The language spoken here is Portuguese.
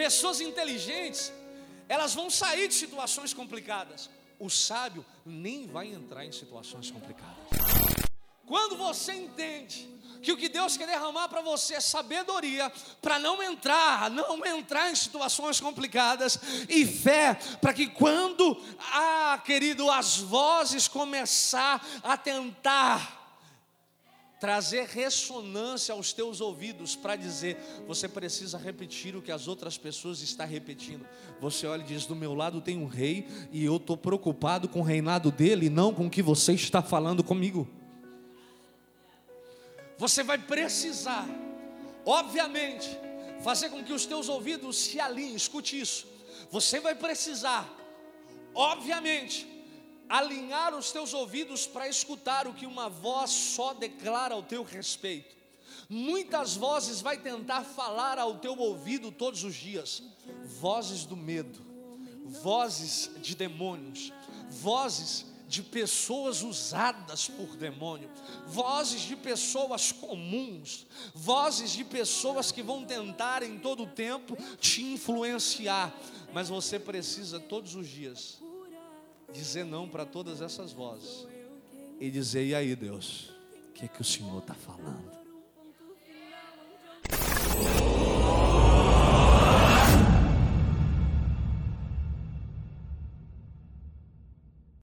Pessoas inteligentes, elas vão sair de situações complicadas. O sábio nem vai entrar em situações complicadas. Quando você entende que o que Deus quer derramar para você é sabedoria para não entrar, não entrar em situações complicadas e fé para que quando, ah, querido, as vozes começar a tentar trazer ressonância aos teus ouvidos para dizer, você precisa repetir o que as outras pessoas estão repetindo. Você olha e diz: do meu lado tem um rei e eu estou preocupado com o reinado dele, não com o que você está falando comigo. Você vai precisar, obviamente, fazer com que os teus ouvidos se alinhem, escute isso. Você vai precisar, obviamente, alinhar os teus ouvidos para escutar o que uma voz só declara ao teu respeito. Muitas vozes vai tentar falar ao teu ouvido todos os dias, vozes do medo, vozes de demônios, vozes de pessoas usadas por demônio, vozes de pessoas comuns, vozes de pessoas que vão tentar em todo o tempo te influenciar, mas você precisa todos os dias dizer não para todas essas vozes e dizer: e aí, Deus, o que, é que o Senhor está falando?